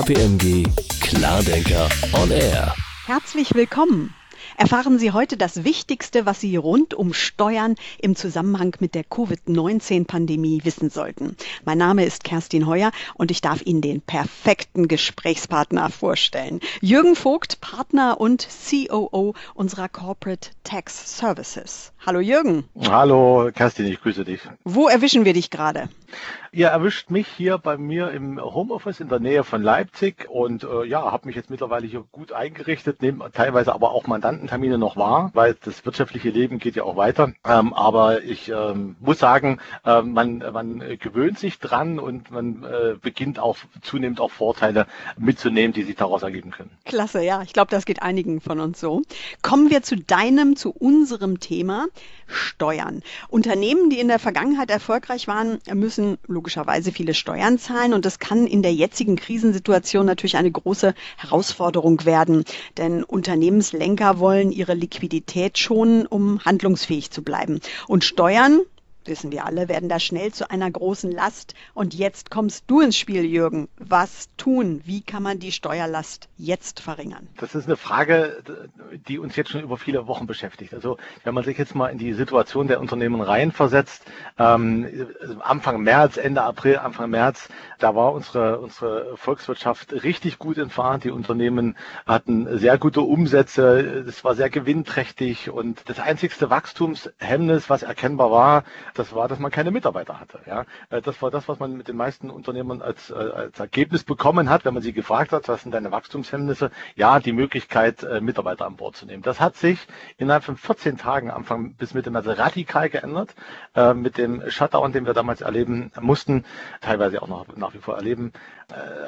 KPMG Klardenker on Air. Herzlich willkommen. Erfahren Sie heute das Wichtigste, was Sie rund um Steuern im Zusammenhang mit der Covid-19-Pandemie wissen sollten. Mein Name ist Kerstin Heuer und ich darf Ihnen den perfekten Gesprächspartner vorstellen. Jürgen Vogt, Partner und COO unserer Corporate Tax Services. Hallo Jürgen. Hallo Kerstin, ich grüße dich. Wo erwischen wir dich gerade? Ihr erwischt mich hier bei mir im Homeoffice in der Nähe von Leipzig und äh, ja, habe mich jetzt mittlerweile hier gut eingerichtet, nehme teilweise aber auch Mandantentermine noch wahr, weil das wirtschaftliche Leben geht ja auch weiter. Ähm, aber ich ähm, muss sagen, äh, man, man gewöhnt sich dran und man äh, beginnt auch zunehmend auch Vorteile mitzunehmen, die sich daraus ergeben können. Klasse, ja, ich glaube, das geht einigen von uns so. Kommen wir zu deinem, zu unserem Thema. Steuern. Unternehmen, die in der Vergangenheit erfolgreich waren, müssen logischerweise viele Steuern zahlen und das kann in der jetzigen Krisensituation natürlich eine große Herausforderung werden, denn Unternehmenslenker wollen ihre Liquidität schonen, um handlungsfähig zu bleiben. Und Steuern, wissen wir alle, werden da schnell zu einer großen Last. Und jetzt kommst du ins Spiel, Jürgen. Was tun? Wie kann man die Steuerlast jetzt verringern? Das ist eine Frage, die uns jetzt schon über viele Wochen beschäftigt. Also wenn man sich jetzt mal in die Situation der Unternehmen reinversetzt, ähm, Anfang März, Ende April, Anfang März, da war unsere, unsere Volkswirtschaft richtig gut in Fahrt. Die Unternehmen hatten sehr gute Umsätze, es war sehr gewinnträchtig und das einzigste Wachstumshemmnis, was erkennbar war, das war, dass man keine Mitarbeiter hatte. Ja, äh, das war das, was man mit den meisten Unternehmern als, äh, als Ergebnis bekommen hat, wenn man sie gefragt hat, was sind deine Wachstumshemmnisse? Ja, die Möglichkeit, äh, Mitarbeiter an Bord zu nehmen. Das hat sich innerhalb von 14 Tagen, Anfang bis Mitte März, radikal geändert. Mit dem Shutdown, den wir damals erleben mussten, teilweise auch noch nach wie vor erleben,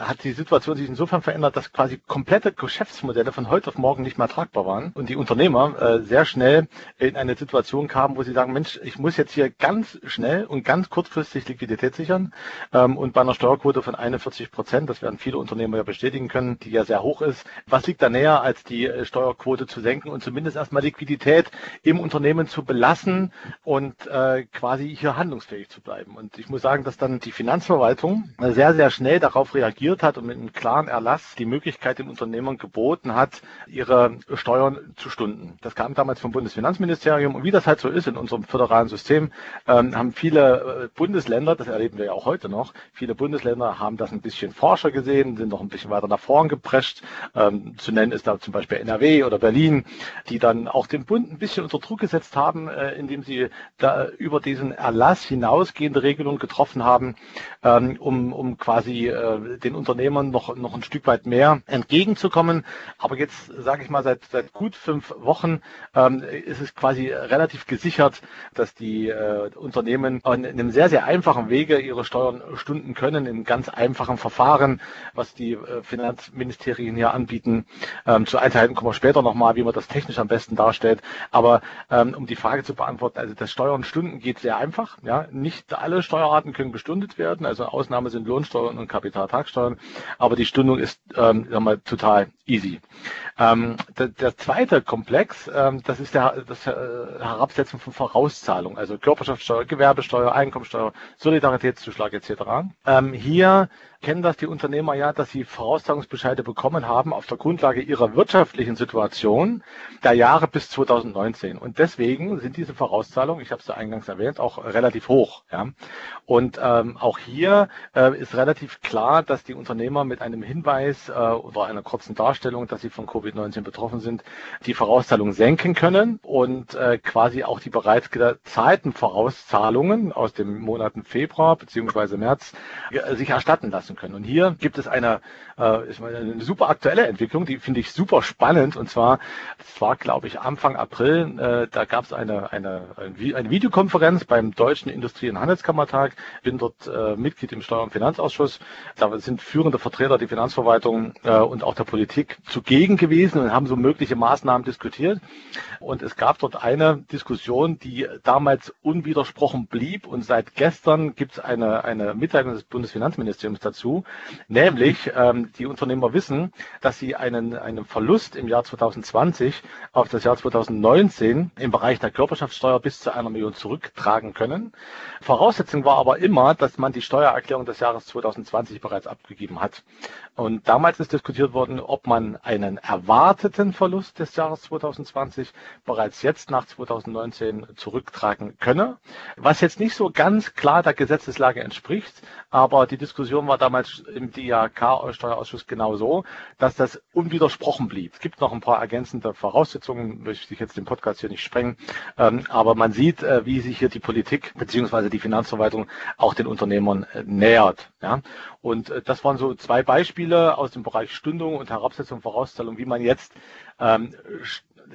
hat die Situation sich insofern verändert, dass quasi komplette Geschäftsmodelle von heute auf morgen nicht mehr tragbar waren und die Unternehmer sehr schnell in eine Situation kamen, wo sie sagen, Mensch, ich muss jetzt hier ganz ganz schnell und ganz kurzfristig Liquidität sichern. Ähm, und bei einer Steuerquote von 41 Prozent, das werden viele Unternehmer ja bestätigen können, die ja sehr hoch ist. Was liegt da näher, als die äh, Steuerquote zu senken und zumindest erstmal Liquidität im Unternehmen zu belassen und äh, quasi hier handlungsfähig zu bleiben? Und ich muss sagen, dass dann die Finanzverwaltung sehr, sehr schnell darauf reagiert hat und mit einem klaren Erlass die Möglichkeit den Unternehmern geboten hat, ihre Steuern zu stunden. Das kam damals vom Bundesfinanzministerium und wie das halt so ist in unserem föderalen System, ähm, haben viele äh, Bundesländer, das erleben wir ja auch heute noch, viele Bundesländer haben das ein bisschen forscher gesehen, sind noch ein bisschen weiter nach vorn geprescht. Ähm, zu nennen ist da zum Beispiel NRW oder Berlin, die dann auch den Bund ein bisschen unter Druck gesetzt haben, äh, indem sie da über diesen Erlass hinausgehende Regelungen getroffen haben, ähm, um, um quasi äh, den Unternehmern noch, noch ein Stück weit mehr entgegenzukommen. Aber jetzt sage ich mal, seit, seit gut fünf Wochen ähm, ist es quasi relativ gesichert, dass die äh, Unternehmen in einem sehr, sehr einfachen Wege ihre Steuern stunden können, in ganz einfachen Verfahren, was die äh, Finanzministerien hier anbieten. Ähm, zu Einzelheiten kommen wir später nochmal, wie man das technisch am besten darstellt. Aber ähm, um die Frage zu beantworten, also das Steuern stunden geht sehr einfach. Ja, nicht alle Steuerarten können bestundet werden. Also Ausnahme sind Lohnsteuern und Kapitaltagssteuern. Aber die Stundung ist ähm, mal, total easy. Ähm, der, der, zweite Komplex, ähm, das ist der, das äh, Herabsetzen von Vorauszahlungen, also Körperschaftssteuer, Gewerbesteuer, Einkommensteuer, Solidaritätszuschlag etc. Ähm, hier kennen das die Unternehmer ja, dass sie Vorauszahlungsbescheide bekommen haben auf der Grundlage ihrer wirtschaftlichen Situation der Jahre bis 2019. Und deswegen sind diese Vorauszahlungen, ich habe es ja eingangs erwähnt, auch relativ hoch. Ja. Und ähm, auch hier äh, ist relativ klar, dass die Unternehmer mit einem Hinweis äh, oder einer kurzen Darstellung, dass sie von Covid-19 betroffen sind, die Vorauszahlung senken können und äh, quasi auch die bereits gezahlten Vorauszahlungen aus den Monaten Februar bzw. März äh, sich erstatten lassen können. Und hier gibt es eine, äh, ich eine super aktuelle Entwicklung, die finde ich super spannend. Und zwar, das war, glaube ich, Anfang April, äh, da gab es eine, eine, eine Videokonferenz beim Deutschen Industrie- und Handelskammertag. Bin dort äh, Mitglied im Steuer- und Finanzausschuss. Da sind führende Vertreter der Finanzverwaltung äh, und auch der Politik zugegen gewesen und haben so mögliche Maßnahmen diskutiert. Und es gab dort eine Diskussion, die damals unwidersprochen blieb. Und seit gestern gibt es eine, eine Mitteilung des Bundesfinanzministeriums dazu nämlich ähm, die Unternehmer wissen, dass sie einen, einen Verlust im Jahr 2020 auf das Jahr 2019 im Bereich der Körperschaftssteuer bis zu einer Million zurücktragen können. Voraussetzung war aber immer, dass man die Steuererklärung des Jahres 2020 bereits abgegeben hat. Und damals ist diskutiert worden, ob man einen erwarteten Verlust des Jahres 2020 bereits jetzt nach 2019 zurücktragen könne, was jetzt nicht so ganz klar der Gesetzeslage entspricht, aber die Diskussion war damals im DIHK-Steuerausschuss genau so, dass das unwidersprochen blieb. Es gibt noch ein paar ergänzende Voraussetzungen, möchte ich jetzt den Podcast hier nicht sprengen, ähm, aber man sieht, äh, wie sich hier die Politik beziehungsweise die Finanzverwaltung auch den Unternehmern äh, nähert. Und äh, das waren so zwei Beispiele aus dem Bereich Stundung und Herabsetzung Vorauszahlung, wie man jetzt ähm,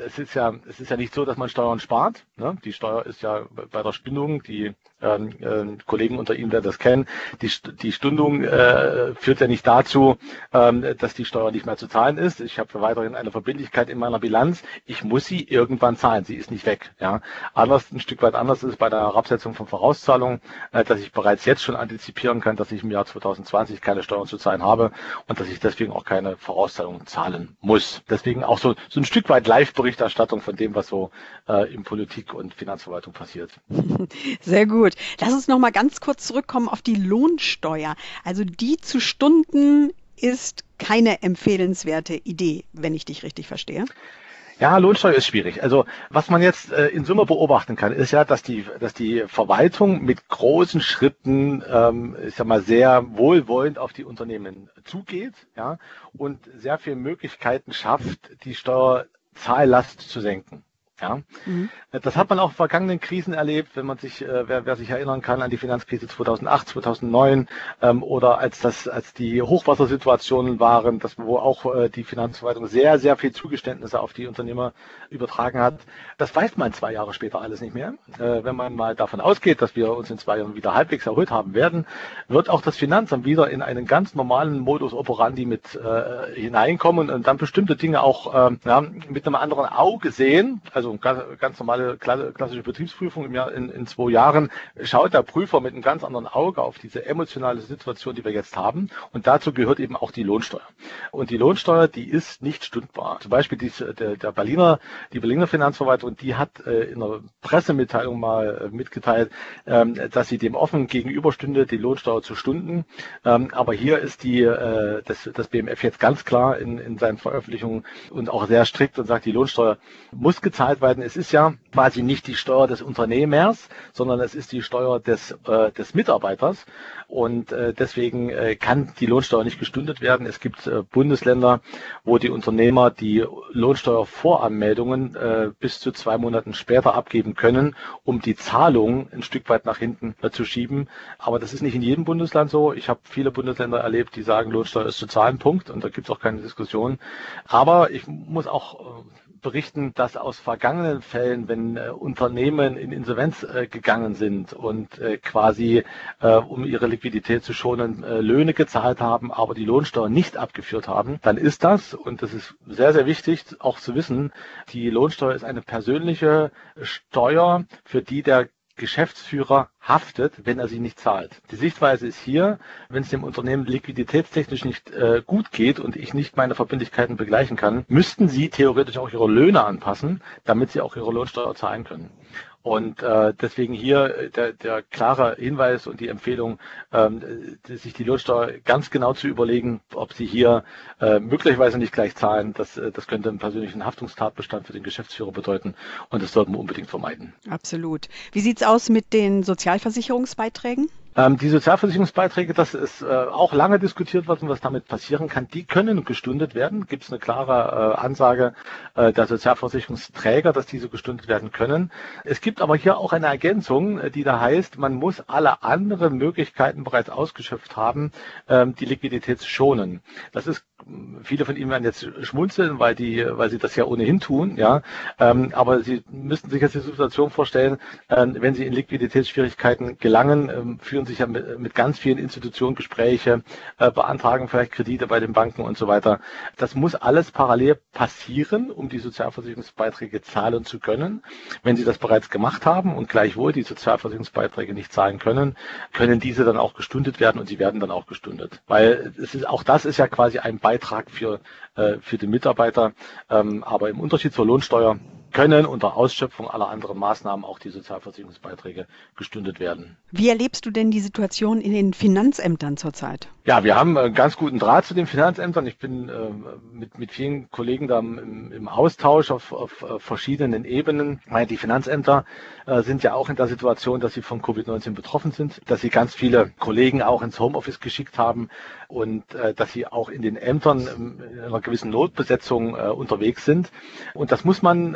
es ist ja, es ist ja nicht so, dass man Steuern spart. Ne? Die Steuer ist ja bei der Stundung, die ähm, äh, Kollegen unter Ihnen werden das kennen, die, die Stundung äh, führt ja nicht dazu, ähm, dass die Steuer nicht mehr zu zahlen ist. Ich habe weiterhin eine Verbindlichkeit in meiner Bilanz. Ich muss sie irgendwann zahlen. Sie ist nicht weg. Ja? Anders, ein Stück weit anders ist bei der Herabsetzung von Vorauszahlungen, äh, dass ich bereits jetzt schon antizipieren kann, dass ich im Jahr 2020 keine Steuern zu zahlen habe und dass ich deswegen auch keine Vorauszahlungen zahlen muss. Deswegen auch so, so ein Stück weit Live-Berichterstattung von dem, was so äh, in Politik und Finanzverwaltung passiert. Sehr gut. Lass uns noch mal ganz kurz zurückkommen auf die Lohnsteuer. Also die zu Stunden ist keine empfehlenswerte Idee, wenn ich dich richtig verstehe. Ja, Lohnsteuer ist schwierig. Also was man jetzt äh, in Summe beobachten kann, ist ja, dass die, dass die Verwaltung mit großen Schritten, ähm, ich sag mal, sehr wohlwollend auf die Unternehmen zugeht, ja, und sehr viele Möglichkeiten schafft, die Steuerzahllast zu senken. Ja, mhm. das hat man auch in vergangenen Krisen erlebt, wenn man sich, äh, wer, wer sich erinnern kann an die Finanzkrise 2008, 2009 ähm, oder als das, als die Hochwassersituationen waren, dass wo auch äh, die Finanzverwaltung sehr, sehr viel Zugeständnisse auf die Unternehmer übertragen hat. Das weiß man zwei Jahre später alles nicht mehr. Äh, wenn man mal davon ausgeht, dass wir uns in zwei Jahren wieder halbwegs erholt haben werden, wird auch das Finanzamt wieder in einen ganz normalen Modus operandi mit äh, hineinkommen und dann bestimmte Dinge auch äh, ja, mit einem anderen Auge sehen. Also also ganz, ganz normale klassische Betriebsprüfung im Jahr, in, in zwei Jahren, schaut der Prüfer mit einem ganz anderen Auge auf diese emotionale Situation, die wir jetzt haben. Und dazu gehört eben auch die Lohnsteuer. Und die Lohnsteuer, die ist nicht stundbar. Zum Beispiel die, der, der Berliner, die Berliner Finanzverwaltung, die hat äh, in einer Pressemitteilung mal äh, mitgeteilt, ähm, dass sie dem offen gegenüberstünde, die Lohnsteuer zu stunden. Ähm, aber hier ist die, äh, das, das BMF jetzt ganz klar in, in seinen Veröffentlichungen und auch sehr strikt und sagt, die Lohnsteuer muss gezahlt bezahlt werden. Es ist ja quasi nicht die Steuer des Unternehmers, sondern es ist die Steuer des, äh, des Mitarbeiters. Und äh, deswegen äh, kann die Lohnsteuer nicht gestundet werden. Es gibt äh, Bundesländer, wo die Unternehmer die Lohnsteuervoranmeldungen äh, bis zu zwei Monaten später abgeben können, um die Zahlung ein Stück weit nach hinten äh, zu schieben. Aber das ist nicht in jedem Bundesland so. Ich habe viele Bundesländer erlebt, die sagen, Lohnsteuer ist zu zahlen, Punkt. Und da gibt es auch keine Diskussion. Aber ich muss auch äh, berichten, dass aus vergangenen Fällen, wenn äh, Unternehmen in Insolvenz äh, gegangen sind und äh, quasi, äh, um ihre Liquidität zu schonen, äh, Löhne gezahlt haben, aber die Lohnsteuer nicht abgeführt haben, dann ist das, und das ist sehr, sehr wichtig auch zu wissen, die Lohnsteuer ist eine persönliche Steuer, für die der Geschäftsführer haftet, wenn er sie nicht zahlt. Die Sichtweise ist hier, wenn es dem Unternehmen liquiditätstechnisch nicht äh, gut geht und ich nicht meine Verbindlichkeiten begleichen kann, müssten sie theoretisch auch ihre Löhne anpassen, damit sie auch ihre Lohnsteuer zahlen können. Und äh, deswegen hier der, der klare Hinweis und die Empfehlung, ähm, sich die Lohnsteuer ganz genau zu überlegen, ob sie hier äh, möglicherweise nicht gleich zahlen. Das, äh, das könnte einen persönlichen Haftungstatbestand für den Geschäftsführer bedeuten und das sollten wir unbedingt vermeiden. Absolut. Wie sieht's aus mit den Sozialversicherungsbeiträgen? Ähm, die Sozialversicherungsbeiträge, das ist äh, auch lange diskutiert worden, was damit passieren kann. Die können gestundet werden. Gibt es eine klare äh, Ansage äh, der Sozialversicherungsträger, dass diese gestundet werden können. Es gibt aber hier auch eine Ergänzung, äh, die da heißt, man muss alle anderen Möglichkeiten bereits ausgeschöpft haben, ähm, die Liquidität zu schonen. Das ist viele von Ihnen werden jetzt schmunzeln, weil die, weil sie das ja ohnehin tun, ja. Ähm, aber Sie müssten sich jetzt die Situation vorstellen, ähm, wenn Sie in Liquiditätsschwierigkeiten gelangen, ähm, führen sich ja mit, mit, ganz vielen Institutionen Gespräche, äh, beantragen vielleicht Kredite bei den Banken und so weiter. Das muss alles parallel passieren, um die Sozialversicherungsbeiträge zahlen zu können. Wenn Sie das bereits gemacht haben und gleichwohl die Sozialversicherungsbeiträge nicht zahlen können, können diese dann auch gestundet werden und sie werden dann auch gestundet. Weil es ist, auch das ist ja quasi ein Beitrag für, äh, für den Mitarbeiter. Ähm, aber im Unterschied zur Lohnsteuer können unter Ausschöpfung aller anderen Maßnahmen auch die Sozialversicherungsbeiträge gestündet werden. Wie erlebst du denn die Situation in den Finanzämtern zurzeit? Ja, wir haben einen ganz guten Draht zu den Finanzämtern. Ich bin äh, mit, mit vielen Kollegen da im, im Austausch auf, auf, auf verschiedenen Ebenen. Die Finanzämter äh, sind ja auch in der Situation, dass sie von Covid-19 betroffen sind, dass sie ganz viele Kollegen auch ins Homeoffice geschickt haben und äh, dass sie auch in den Ämtern in einer gewissen Notbesetzung äh, unterwegs sind. Und das muss man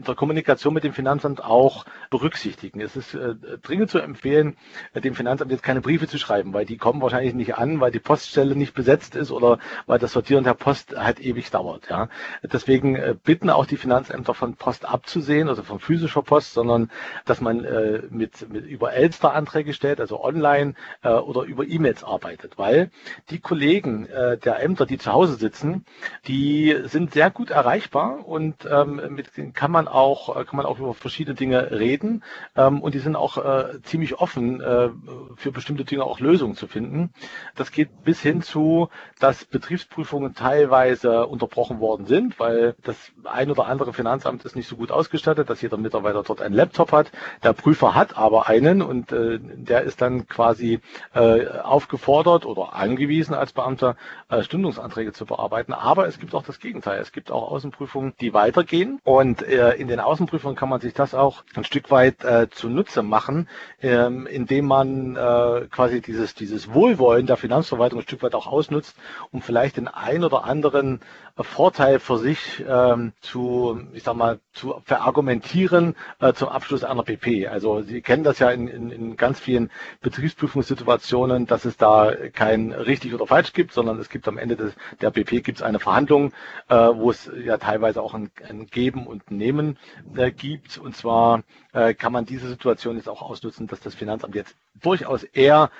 in der Kommunikation mit dem Finanzamt auch berücksichtigen. Es ist äh, dringend zu empfehlen, dem Finanzamt jetzt keine Briefe zu schreiben, weil die kommen wahrscheinlich nicht an, weil die Poststelle nicht besetzt ist oder weil das Sortieren der Post halt ewig dauert. Ja. Deswegen äh, bitten auch die Finanzämter von Post abzusehen, also von physischer Post, sondern dass man äh, mit, mit über Elster-Anträge stellt, also online äh, oder über E-Mails arbeitet, weil die Kollegen äh, der Ämter, die zu Hause sitzen, die sind sehr gut erreichbar und ähm, mit denen kann man auch kann man auch über verschiedene Dinge reden ähm, und die sind auch äh, ziemlich offen äh, für bestimmte Dinge auch Lösungen zu finden. Das geht bis hin zu, dass Betriebsprüfungen teilweise unterbrochen worden sind, weil das ein oder andere Finanzamt ist nicht so gut ausgestattet, dass jeder Mitarbeiter dort einen Laptop hat. Der Prüfer hat aber einen und äh, der ist dann quasi äh, aufgefordert oder angewiesen als Beamter äh, Stundungsanträge zu bearbeiten. Aber es gibt auch das Gegenteil. Es gibt auch Außenprüfungen, die weitergehen und äh, in den Außenprüfungen kann man sich das auch ein Stück weit äh, zunutze machen, ähm, indem man äh, quasi dieses dieses Wohlwollen der Finanzverwaltung ein Stück weit auch ausnutzt, um vielleicht den ein oder anderen Vorteil für sich ähm, zu, ich sag mal, zu verargumentieren äh, zum Abschluss einer PP. Also Sie kennen das ja in, in, in ganz vielen Betriebsprüfungssituationen, dass es da kein richtig oder falsch gibt, sondern es gibt am Ende des, der PP gibt es eine Verhandlung, äh, wo es ja teilweise auch ein, ein Geben und Nehmen äh, gibt. Und zwar äh, kann man diese Situation jetzt auch ausnutzen, dass das Finanzamt jetzt durchaus eher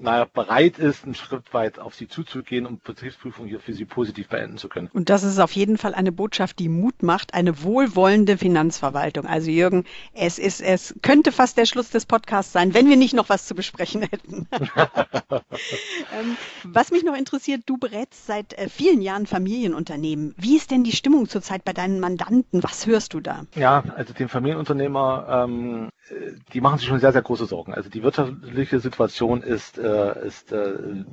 naja, bereit ist, einen Schritt weit auf sie zuzugehen, um Betriebsprüfung hier für sie positiv beenden zu können. Und das ist auf jeden Fall eine Botschaft, die Mut macht, eine wohlwollende Finanzverwaltung. Also Jürgen, es ist, es könnte fast der Schluss des Podcasts sein, wenn wir nicht noch was zu besprechen hätten. ähm, was mich noch interessiert, du berätst seit äh, vielen Jahren Familienunternehmen. Wie ist denn die Stimmung zurzeit bei deinen Mandanten? Was hörst du da? Ja, also den Familienunternehmer, ähm, die machen sich schon sehr, sehr große Sorgen. Also die wirtschaftliche Situation ist, äh, ist äh,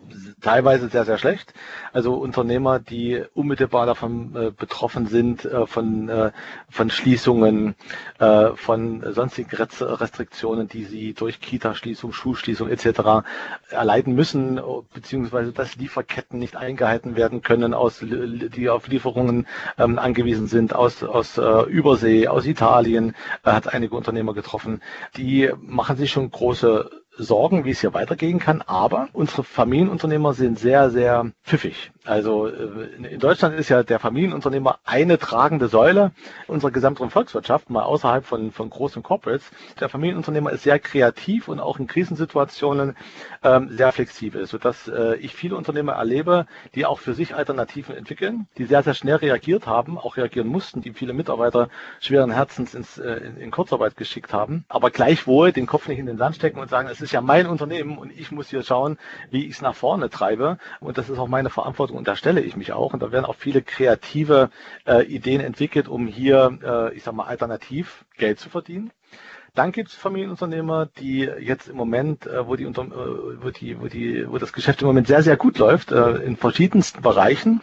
teilweise sehr, sehr schlecht. Also Unternehmer, die unmittelbar davon äh, betroffen sind, äh, von, äh, von Schließungen, äh, von sonstigen Restriktionen, die sie durch Kita-Schließung, Schulschließung etc. erleiden müssen, beziehungsweise dass Lieferketten nicht eingehalten werden können, aus, die auf Lieferungen ähm, angewiesen sind, aus, aus äh, Übersee, aus Italien, äh, hat einige Unternehmer getroffen die machen sich schon große Sorgen, wie es hier weitergehen kann. Aber unsere Familienunternehmer sind sehr, sehr pfiffig. Also äh, in Deutschland ist ja der Familienunternehmer eine tragende Säule unserer gesamten Volkswirtschaft, mal außerhalb von, von großen Corporates. Der Familienunternehmer ist sehr kreativ und auch in Krisensituationen ähm, sehr flexibel, sodass äh, ich viele Unternehmer erlebe, die auch für sich Alternativen entwickeln, die sehr, sehr schnell reagiert haben, auch reagieren mussten, die viele Mitarbeiter schweren Herzens ins, äh, in, in Kurzarbeit geschickt haben, aber gleichwohl den Kopf nicht in den Sand stecken und sagen, es ja mein Unternehmen und ich muss hier schauen, wie ich es nach vorne treibe und das ist auch meine Verantwortung und da stelle ich mich auch. Und da werden auch viele kreative äh, Ideen entwickelt, um hier, äh, ich sag mal, alternativ Geld zu verdienen. Dann gibt es Familienunternehmer, die jetzt im Moment, äh, wo, die äh, wo, die, wo, die, wo das Geschäft im Moment sehr, sehr gut läuft, äh, in verschiedensten Bereichen.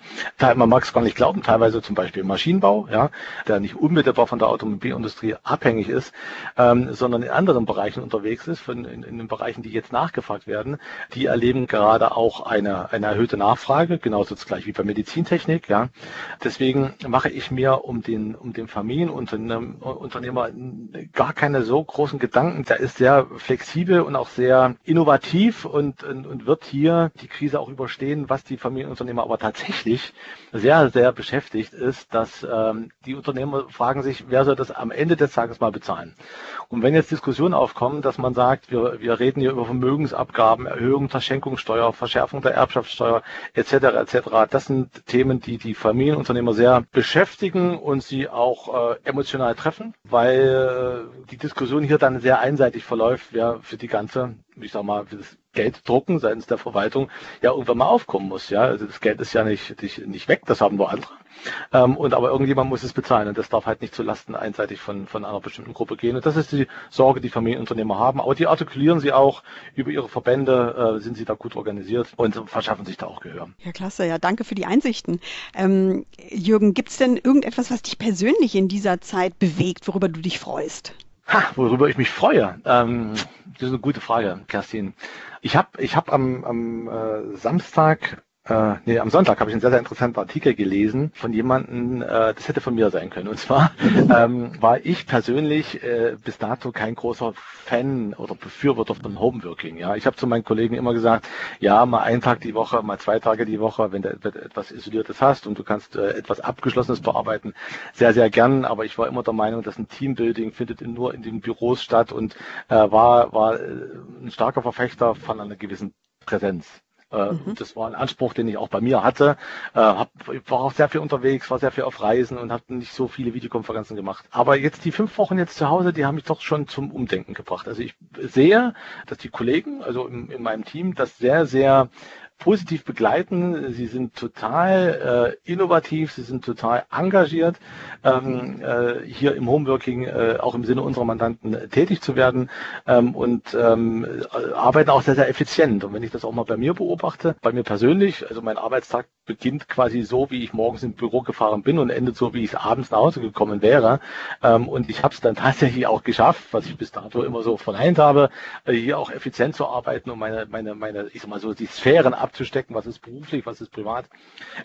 Man mag es gar nicht glauben, teilweise zum Beispiel Maschinenbau, ja, der nicht unmittelbar von der Automobilindustrie abhängig ist, ähm, sondern in anderen Bereichen unterwegs ist, in, den Bereichen, die jetzt nachgefragt werden. Die erleben gerade auch eine, eine erhöhte Nachfrage, genauso gleich wie bei Medizintechnik. Ja. Deswegen mache ich mir um den, um den Familienunternehmer gar keine so großen Gedanken. Der ist sehr flexibel und auch sehr innovativ und, und, und wird hier die Krise auch überstehen. Was die Familienunternehmer aber tatsächlich sehr, sehr beschäftigt ist, dass ähm, die Unternehmer fragen sich, wer soll das am Ende des Tages mal bezahlen? Und wenn jetzt Diskussionen aufkommen, dass man sagt, wir, wir reden hier über Vermögensabgaben, Erhöhung der Schenkungssteuer, Verschärfung der Erbschaftssteuer etc. etc. Das sind Themen, die die Familienunternehmer sehr beschäftigen und sie auch äh, emotional treffen, weil äh, die Diskussion Diskussion hier dann sehr einseitig verläuft, wer für die ganze, ich sag mal, für das Geld drucken seitens der Verwaltung ja irgendwann mal aufkommen muss. Ja, also das Geld ist ja nicht, nicht, weg, das haben nur andere. Ähm, und aber irgendjemand muss es bezahlen und das darf halt nicht zu Lasten einseitig von, von einer bestimmten Gruppe gehen. Und das ist die Sorge, die Familienunternehmer haben. Aber die artikulieren sie auch über ihre Verbände, äh, sind sie da gut organisiert und verschaffen sich da auch Gehör. Ja, klasse. Ja, danke für die Einsichten. Ähm, Jürgen, gibt es denn irgendetwas, was dich persönlich in dieser Zeit bewegt, worüber du dich freust? Ha, worüber ich mich freue. Ähm, das ist eine gute Frage, Kerstin. Ich habe ich hab am, am äh, Samstag äh, nee, am Sonntag habe ich einen sehr, sehr interessanten Artikel gelesen von jemandem, äh, das hätte von mir sein können. Und zwar ähm, war ich persönlich äh, bis dato kein großer Fan oder Befürworter von Homeworking. Ja, ich habe zu meinen Kollegen immer gesagt, ja, mal einen Tag die Woche, mal zwei Tage die Woche, wenn du etwas Isoliertes hast und du kannst äh, etwas Abgeschlossenes bearbeiten, sehr, sehr gern. Aber ich war immer der Meinung, dass ein Teambuilding findet nur in den Büros statt und äh, war, war äh, ein starker Verfechter von einer gewissen Präsenz. Äh, mhm. Das war ein Anspruch, den ich auch bei mir hatte. Äh, hab, war auch sehr viel unterwegs, war sehr viel auf Reisen und habe nicht so viele Videokonferenzen gemacht. Aber jetzt die fünf Wochen jetzt zu Hause, die haben mich doch schon zum Umdenken gebracht. Also ich sehe, dass die Kollegen, also in, in meinem Team, das sehr, sehr positiv begleiten. Sie sind total äh, innovativ, sie sind total engagiert, ähm, äh, hier im Homeworking äh, auch im Sinne unserer Mandanten äh, tätig zu werden ähm, und ähm, äh, arbeiten auch sehr, sehr effizient. Und wenn ich das auch mal bei mir beobachte, bei mir persönlich, also mein Arbeitstag beginnt quasi so, wie ich morgens ins Büro gefahren bin und endet so, wie ich abends nach Hause gekommen wäre. Ähm, und ich habe es dann tatsächlich auch geschafft, was ich bis dato immer so verneint habe, äh, hier auch effizient zu arbeiten und meine, meine, meine, ich sag mal so, die Sphären abzustecken, was ist beruflich, was ist privat.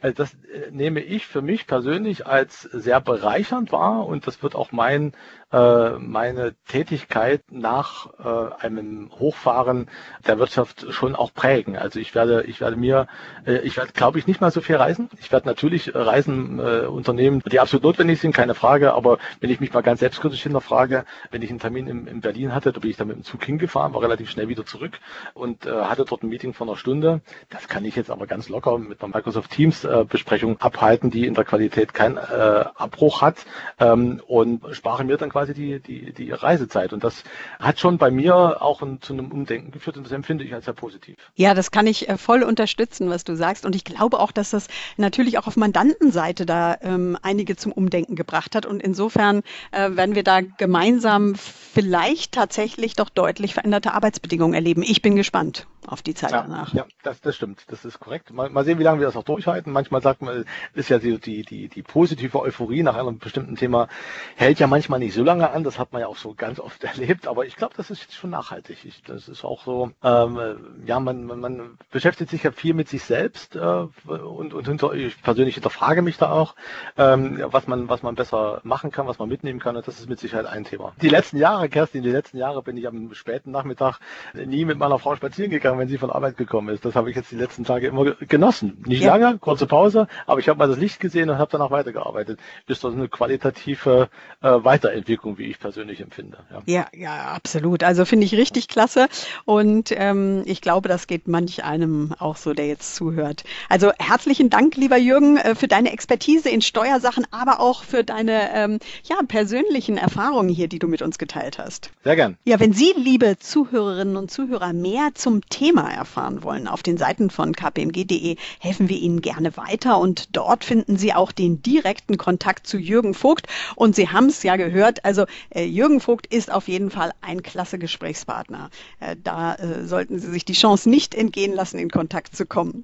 Also das äh, nehme ich für mich persönlich als sehr bereichernd wahr und das wird auch mein meine Tätigkeit nach äh, einem Hochfahren der Wirtschaft schon auch prägen. Also ich werde, ich werde mir, äh, ich werde, glaube ich, nicht mal so viel reisen. Ich werde natürlich Reisen äh, unternehmen, die absolut notwendig sind, keine Frage. Aber wenn ich mich mal ganz selbstkritisch hinterfrage, wenn ich einen Termin in, in Berlin hatte, da bin ich dann mit dem Zug hingefahren, war relativ schnell wieder zurück und äh, hatte dort ein Meeting von einer Stunde. Das kann ich jetzt aber ganz locker mit einer Microsoft Teams äh, Besprechung abhalten, die in der Qualität keinen äh, Abbruch hat ähm, und spare mir dann quasi die, die, die Reisezeit. Und das hat schon bei mir auch ein, zu einem Umdenken geführt und das empfinde ich als sehr positiv. Ja, das kann ich äh, voll unterstützen, was du sagst. Und ich glaube auch, dass das natürlich auch auf Mandantenseite da ähm, einige zum Umdenken gebracht hat. Und insofern äh, werden wir da gemeinsam vielleicht tatsächlich doch deutlich veränderte Arbeitsbedingungen erleben. Ich bin gespannt auf die Zeit ja, danach. Ja, das, das stimmt. Das ist korrekt. Mal, mal sehen, wie lange wir das auch durchhalten. Manchmal sagt man, ist ja die, die, die, die positive Euphorie nach einem bestimmten Thema hält ja manchmal nicht so lange an. Das hat man ja auch so ganz oft erlebt. Aber ich glaube, das ist jetzt schon nachhaltig. Ich, das ist auch so, ähm, ja, man, man, man beschäftigt sich ja viel mit sich selbst äh, und, und hinter, ich persönlich hinterfrage mich da auch, ähm, was man, was man besser machen kann, was man mitnehmen kann. Und das ist mit Sicherheit ein Thema. Die letzten Jahre, Kerstin, die letzten Jahre bin ich am späten Nachmittag nie mit meiner Frau spazieren gegangen wenn sie von Arbeit gekommen ist. Das habe ich jetzt die letzten Tage immer genossen. Nicht ja. lange, kurze Pause, aber ich habe mal das Licht gesehen und habe danach weitergearbeitet. Ist das eine qualitative äh, Weiterentwicklung, wie ich persönlich empfinde. Ja, ja, ja absolut. Also finde ich richtig klasse und ähm, ich glaube, das geht manch einem auch so, der jetzt zuhört. Also herzlichen Dank, lieber Jürgen, äh, für deine Expertise in Steuersachen, aber auch für deine ähm, ja, persönlichen Erfahrungen hier, die du mit uns geteilt hast. Sehr gern. Ja, wenn Sie, liebe Zuhörerinnen und Zuhörer, mehr zum Thema erfahren wollen, auf den Seiten von kpmg.de helfen wir Ihnen gerne weiter und dort finden Sie auch den direkten Kontakt zu Jürgen Vogt. Und Sie haben es ja gehört, also äh, Jürgen Vogt ist auf jeden Fall ein klasse Gesprächspartner. Äh, da äh, sollten Sie sich die Chance nicht entgehen lassen, in Kontakt zu kommen.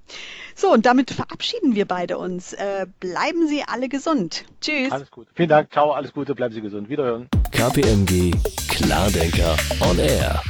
So, und damit verabschieden wir beide uns. Äh, bleiben Sie alle gesund. Tschüss. Alles gut. Vielen Dank. Ciao, alles Gute, bleiben Sie gesund. Wiederhören. KPMG Klardenker on Air.